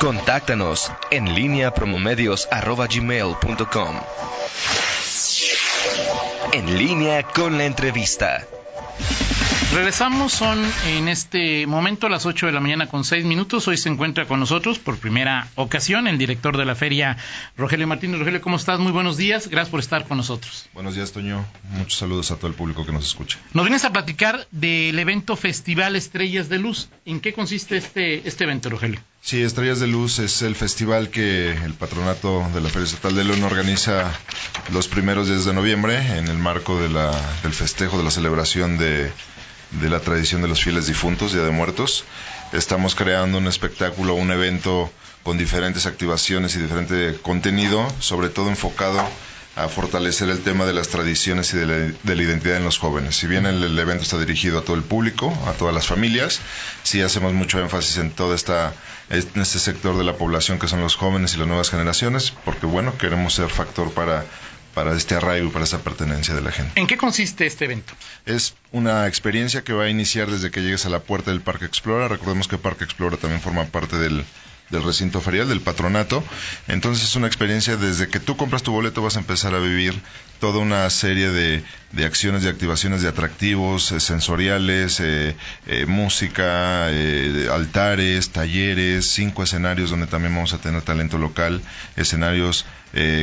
Contáctanos en línea promomedios.com. En línea con la entrevista. Regresamos, son en este momento a las 8 de la mañana con 6 minutos. Hoy se encuentra con nosotros por primera ocasión el director de la feria, Rogelio Martínez. Rogelio, ¿cómo estás? Muy buenos días. Gracias por estar con nosotros. Buenos días, Toño. Muchos saludos a todo el público que nos escucha. Nos vienes a platicar del evento Festival Estrellas de Luz. ¿En qué consiste este, este evento, Rogelio? Sí, Estrellas de Luz es el festival que el patronato de la Feria Estatal de León organiza los primeros días de noviembre en el marco de la, del festejo, de la celebración de de la tradición de los fieles difuntos, Día de Muertos. Estamos creando un espectáculo, un evento con diferentes activaciones y diferente contenido, sobre todo enfocado a fortalecer el tema de las tradiciones y de la, identidad en los jóvenes. Si bien el, evento está dirigido a todo el público, a todas las familias, sí hacemos mucho énfasis en todo esta, en este sector de la población que son los jóvenes y las nuevas generaciones, porque bueno, queremos ser factor para para este arraigo, para esa pertenencia de la gente. ¿En qué consiste este evento? Es una experiencia que va a iniciar desde que llegues a la puerta del Parque Explora. Recordemos que Parque Explora también forma parte del, del recinto ferial, del patronato. Entonces es una experiencia desde que tú compras tu boleto vas a empezar a vivir toda una serie de, de acciones, de activaciones, de atractivos eh, sensoriales, eh, eh, música, altares, talleres, cinco escenarios donde también vamos a tener talento local, escenarios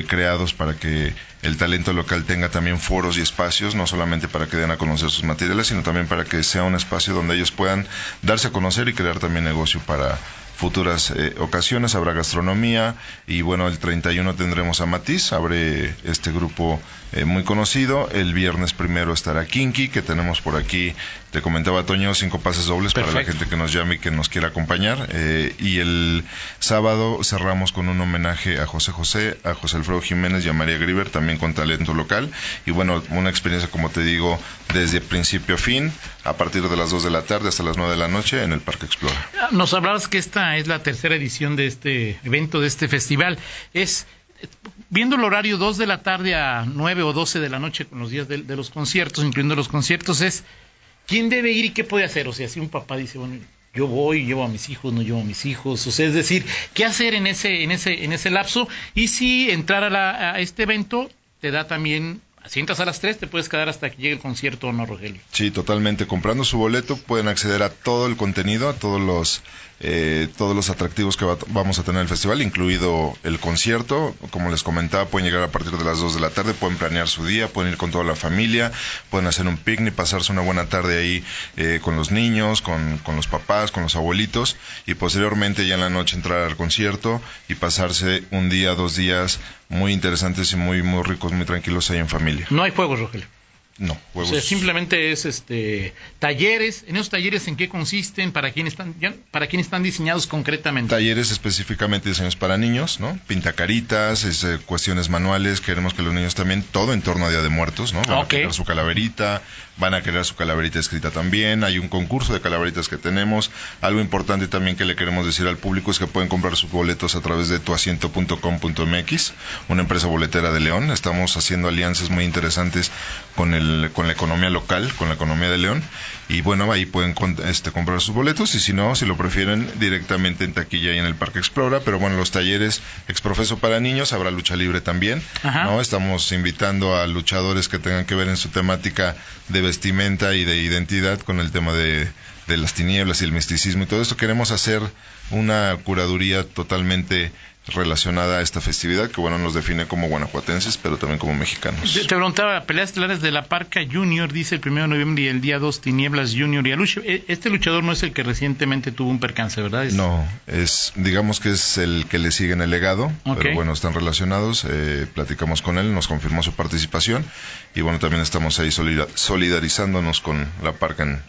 creados para que el talento local tenga también foros y espacios, no solamente para que den a conocer sus materiales, sino también para que sea un espacio donde ellos puedan darse a conocer y crear también negocio para futuras eh, ocasiones. Habrá gastronomía y bueno, el 31 tendremos a Matiz, abre este grupo eh, muy conocido. El viernes primero estará Kinky, que tenemos por aquí, te comentaba Toño, cinco pases dobles para la gente que nos llame y que nos quiera acompañar. Eh, y el sábado cerramos con un homenaje a José José, a José Alfredo Jiménez y a María Griver, también con talento local. Y bueno, una experiencia, como te digo, desde principio a fin, a partir de las 2 de la tarde hasta las 9 de la noche en el Parque Explora. Nos hablabas que esta es la tercera edición de este evento, de este festival. Es viendo el horario 2 de la tarde a 9 o 12 de la noche con los días de, los conciertos, incluyendo los conciertos, es quién debe ir y qué puede hacer. O sea, si un papá dice, bueno, yo voy, llevo a mis hijos, no llevo a mis hijos, o sea, es decir, qué hacer en ese, en ese, en ese lapso y si entrar a, a este evento te da también si entras a las 3, te puedes quedar hasta que llegue el concierto o no, Rogelio. Sí, totalmente. Comprando su boleto pueden acceder a todo el contenido, a todos los eh, todos los atractivos que vamos a tener en el festival, incluido el concierto. Como les comentaba, pueden llegar a partir de las 2 de la tarde, pueden planear su día, pueden ir con toda la familia, pueden hacer un picnic, pasarse una buena tarde ahí eh, con los niños, con, con los papás, con los abuelitos y posteriormente ya en la noche entrar al concierto y pasarse un día, dos días muy interesantes y muy, muy ricos, muy tranquilos ahí en familia. No hay juegos, Rogelio. No, juegos. O sea, simplemente es este talleres. ¿En esos talleres en qué consisten? ¿Para quién están, para quién están diseñados concretamente? Talleres específicamente diseñados para niños, ¿no? Pintacaritas, es, eh, cuestiones manuales. Queremos que los niños también, todo en torno a Día de Muertos, ¿no? Van a crear su calaverita, van a crear su calaverita escrita también. Hay un concurso de calaveritas que tenemos. Algo importante también que le queremos decir al público es que pueden comprar sus boletos a través de tuasiento.com.mx, una empresa boletera de León. Estamos haciendo alianzas muy interesantes con el con la economía local, con la economía de León. Y bueno, ahí pueden este, comprar sus boletos y si no, si lo prefieren, directamente en taquilla y en el Parque Explora. Pero bueno, los talleres exprofeso para niños, habrá lucha libre también. ¿no? Estamos invitando a luchadores que tengan que ver en su temática de vestimenta y de identidad con el tema de, de las tinieblas y el misticismo y todo esto. Queremos hacer una curaduría totalmente relacionada a esta festividad que bueno nos define como guanajuatenses pero también como mexicanos. Te, preguntaba, peleas estelares de la Parca Junior, dice el 1 de noviembre y el día 2 Tinieblas Junior y Aluche. E, este luchador no es el que recientemente tuvo un percance, ¿verdad? No, es digamos que es el que le sigue en el legado, pero bueno, están relacionados, eh, platicamos con él, nos confirmó su participación y bueno, también estamos ahí solidarizándonos con la Parca en,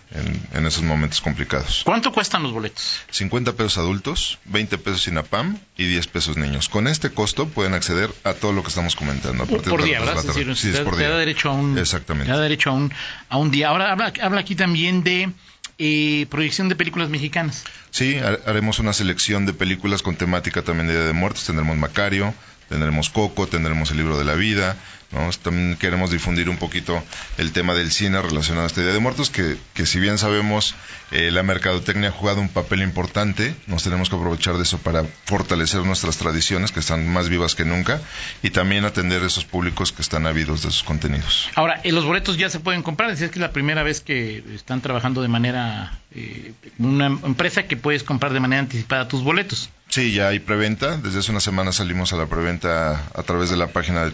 en, esos momentos complicados. ¿Cuánto cuestan los boletos? 50 pesos adultos, 20 pesos sin APAM y 10 pesos niños. Con este costo pueden acceder a todo lo que estamos comentando. por, día, ¿verdad? sí, es por día. da derecho a un, Exactamente. da derecho a un, a un día. Ahora habla, habla aquí también de eh, proyección de películas mexicanas. Sí, haremos una selección de películas con temática también de Día de Muertos. Tendremos Macario, tendremos Coco, tendremos el libro de la vida, ¿no? También queremos difundir un poquito el tema del cine relacionado a este Día de Muertos, que, que si bien sabemos eh, la mercadotecnia ha jugado un papel importante, nos tenemos que aprovechar de eso para fortalecer nuestras tradiciones, que están más vivas que nunca, y también atender a esos públicos que están ávidos de sus contenidos. Ahora, eh, los boletos ya se pueden comprar, es que es la primera vez que están trabajando de manera, eh, una empresa que puedes comprar de manera anticipada tus boletos. Sí, ya hay preventa. Desde hace una semana salimos a la preventa a través de la página de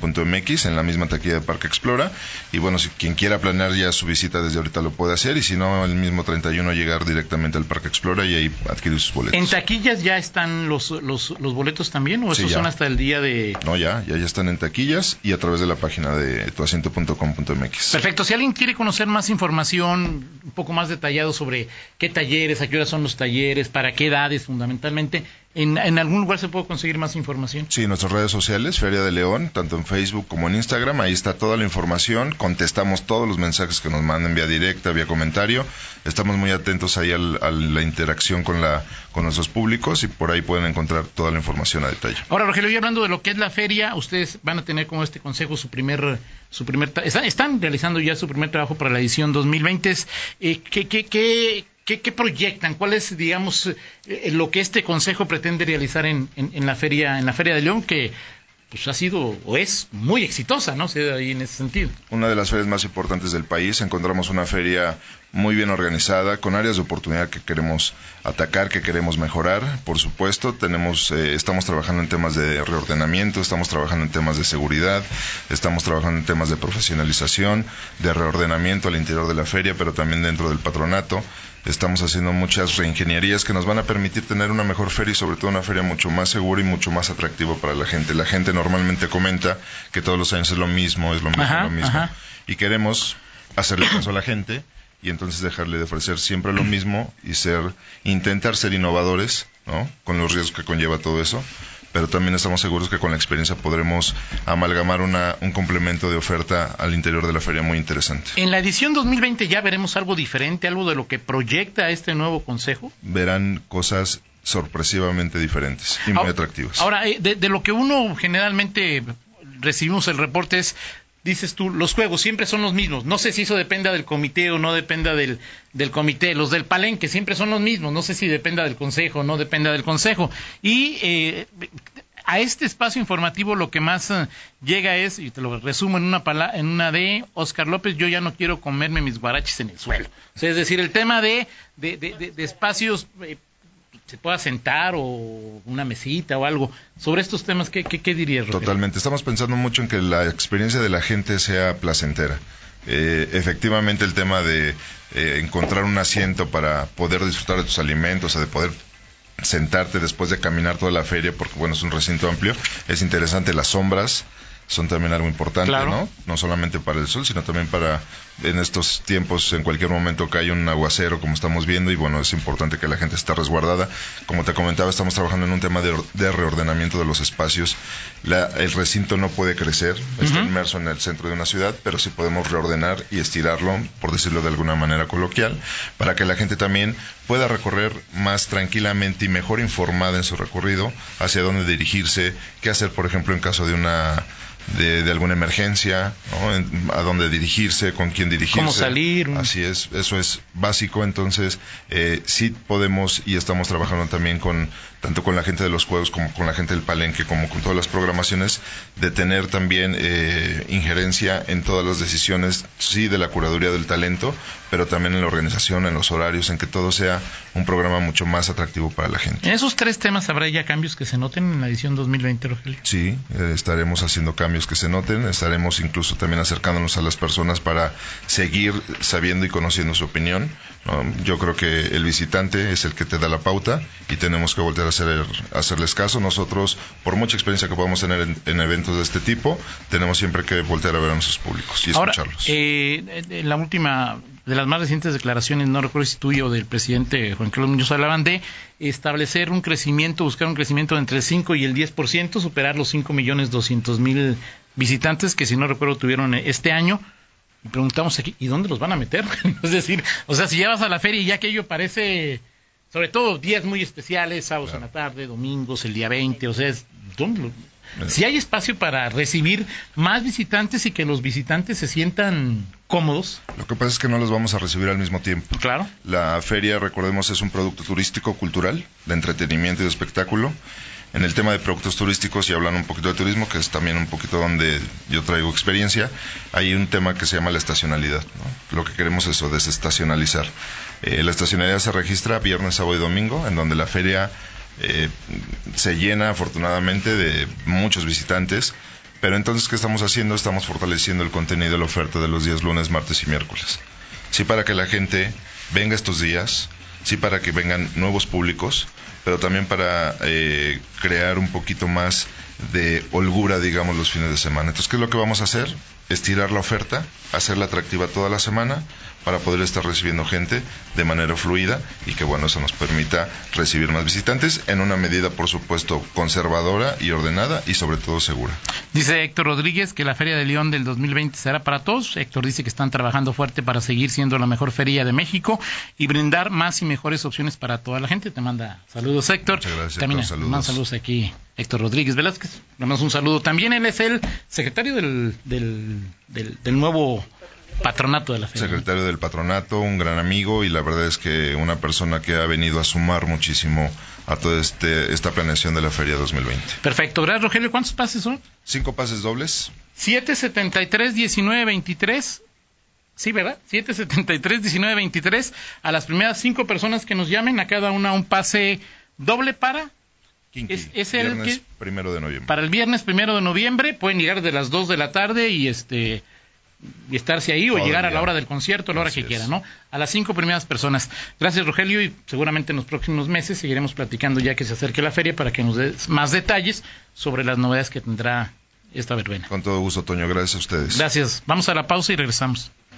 tuasiento.com.mx en la misma taquilla de Parque Explora. Y bueno, si quien quiera planear ya su visita desde ahorita lo puede hacer. Y si no, el mismo 31 llegar directamente al Parque Explora y ahí adquirir sus boletos. ¿En taquillas ya están los, los, los boletos también? ¿O esos son hasta el día de.? No, ya, ya, ya están en taquillas y a través de la página de tuasiento.com.mx. Perfecto. Si alguien quiere conocer más información, un poco más detallado sobre qué talleres, a qué hora son los talleres, para qué edades fundamentalmente. ¿En, ¿En, algún lugar se puede conseguir más información? Sí, nuestras redes sociales, Feria de León, tanto en Facebook como en Instagram, ahí está toda la información, contestamos todos los mensajes que nos manden vía directa, vía comentario, estamos muy atentos ahí al, a la interacción con, la, con nuestros públicos y por ahí pueden encontrar toda la información a detalle. Ahora, Rogelio, y hablando de lo que es la feria, ustedes van a tener como este consejo su primer, su primer, están, están realizando ya su primer trabajo para la edición 2020. Eh, ¿qué, qué, qué, ¿Qué, proyectan? ¿Cuál es, digamos, eh, lo que este consejo pretende realizar en, en, la feria, en la feria de León, que pues ha sido o es muy exitosa, ¿no? ahí en ese sentido. Una de las ferias más importantes del país. Encontramos una feria muy bien organizada, con áreas de oportunidad que queremos atacar, que queremos mejorar. Por supuesto, tenemos, eh, estamos trabajando en temas de reordenamiento, estamos trabajando en temas de seguridad, estamos trabajando en temas de profesionalización, de reordenamiento al interior de la feria, pero también dentro del patronato. Estamos haciendo muchas reingenierías que nos van a permitir tener una mejor feria y sobre todo una feria mucho más segura y mucho más atractiva para la gente. La gente normalmente comenta que todos los años es lo mismo, es lo mismo, lo mismo. Y queremos hacerle caso a la gente y entonces dejarle de ofrecer siempre lo mismo y ser intentar ser innovadores, ¿no? Con los riesgos que conlleva todo eso pero también estamos seguros que con la experiencia podremos amalgamar una, un complemento de oferta al interior de la feria muy interesante. En la edición 2020 ya veremos algo diferente, algo de lo que proyecta este nuevo consejo. Verán cosas sorpresivamente diferentes y muy atractivas. Ahora, eh, de, de lo que uno generalmente recibimos el reporte es dices tú, los juegos siempre son los mismos. No sé si eso dependa del comité o no dependa del, del comité. Los del palenque siempre son los mismos. No sé si dependa del consejo o no dependa del consejo. Y eh, a este espacio informativo lo que más eh, llega es, y te lo resumo en una, en una de Oscar López, yo ya no quiero comerme mis guaraches en el suelo. es decir, el tema de, de, de, espacios... Eh, se pueda sentar o una mesita o algo. Sobre estos temas, ¿qué, qué, dirías, Totalmente. Estamos pensando mucho en que la experiencia de la gente sea placentera. Eh, efectivamente, el tema de eh, encontrar un asiento para poder disfrutar de tus alimentos, o de poder sentarte después de caminar toda la feria, porque bueno, es un recinto amplio, es interesante las sombras, son también algo importante, ¿no? No solamente para el sol, sino también para en estos tiempos, en cualquier momento que haya un aguacero, como estamos viendo, y bueno, es importante que la gente esté resguardada. Como te comentaba, estamos trabajando en un tema de, reordenamiento de los espacios. el recinto no puede crecer, está inmerso en el centro de una ciudad, pero sí podemos reordenar y estirarlo, por decirlo de alguna manera coloquial, para que la gente también pueda recorrer más tranquilamente y mejor informada en su recorrido, hacia dónde dirigirse, qué hacer, por ejemplo, en caso de una de, de alguna emergencia, ¿no? a dónde dirigirse, con quién dirigirse. Cómo salir. Así es, eso es básico. Entonces, eh, sí podemos y estamos trabajando también con tanto con la gente de los juegos como con la gente del palenque, como con todas las programaciones, de tener también eh, injerencia en todas las decisiones, sí, de la curaduría del talento, pero también en la organización, en los horarios, en que todo sea un programa mucho más atractivo para la gente. En esos tres temas habrá ya cambios que se noten en la edición 2020, Rogelio. Sí, eh, estaremos haciendo cambios que se noten, estaremos incluso también acercándonos a las personas para seguir sabiendo y conociendo su opinión. Yo creo que el visitante es el que te da la pauta y tenemos que volver a hacer, hacerles caso. Nosotros, por mucha experiencia que podamos tener en, eventos de este tipo, tenemos siempre que voltear a ver a nuestros públicos y escucharlos. Eh, en la última de las más recientes declaraciones, no recuerdo si tuyo del presidente Juan Carlos Muñoz, hablaban de establecer un crecimiento, buscar un crecimiento entre el 5 y el 10%, superar los 5 millones 200 mil visitantes que, si no recuerdo, tuvieron este año. Y preguntamos aquí, ¿y dónde los van a meter? es decir, o sea, si ya vas a la feria y ya aquello parece, sobre todo días muy especiales, sábados en la tarde, domingos, el día 20, o sea, es si hay espacio para recibir más visitantes y que los visitantes se sientan cómodos. Lo que pasa es que no los vamos a recibir al mismo tiempo. Claro. La feria, recordemos, es un producto turístico, cultural, de entretenimiento y de espectáculo. En el tema de productos turísticos, y hablan un poquito de turismo, que es también un poquito donde yo traigo experiencia, hay un tema que se llama la estacionalidad. Lo que queremos es eso, desestacionalizar. Eh, la estacionalidad se registra viernes, sábado y domingo, en donde la feria eh, se llena afortunadamente de muchos visitantes. Pero entonces, ¿qué estamos haciendo? Estamos fortaleciendo el contenido de la oferta de los días lunes, martes y miércoles. Sí, para que la gente venga estos días, sí, para que vengan nuevos públicos, pero también para eh, crear un poquito más de holgura, digamos, los fines de semana. Entonces, ¿qué es lo que vamos a hacer? Estirar la oferta, hacerla atractiva toda la semana para poder estar recibiendo gente de manera fluida y que, bueno, eso nos permita recibir más visitantes en una medida, por supuesto, conservadora y ordenada y sobre todo segura. Dice Héctor Rodríguez que la Feria de León del 2020 será para todos. Héctor dice que están trabajando fuerte para seguir siendo la mejor feria de México y brindar más y mejores opciones para toda la gente. Te manda saludos, Héctor. Muchas gracias. También saludos. saludos aquí, Héctor Rodríguez Velázquez. Le damos un saludo. También él es el secretario del, del, del nuevo patronato de la feria. Secretario del patronato, un gran amigo y la verdad es que una persona que ha venido a sumar muchísimo a toda este, esta planeación de la feria 2020. Perfecto. Gracias, Rogelio. ¿Cuántos pases son? Cinco pases dobles. 773 1923 Sí, ¿verdad? 773 1923 A las primeras cinco personas que nos llamen, a cada una un pase doble para. Es, el viernes primero de noviembre. Para el viernes primero de noviembre pueden llegar de las 2 de la tarde y este y estarse ahí o llegar a la hora del concierto, a la hora que quiera, ¿no? A las cinco primeras personas. Gracias, Rogelio, y seguramente en los próximos meses seguiremos platicando ya que se acerque la feria para que nos des más detalles sobre las novedades que tendrá esta verbena. Con todo gusto, Toño. Gracias a ustedes. Gracias. Vamos a la pausa y regresamos.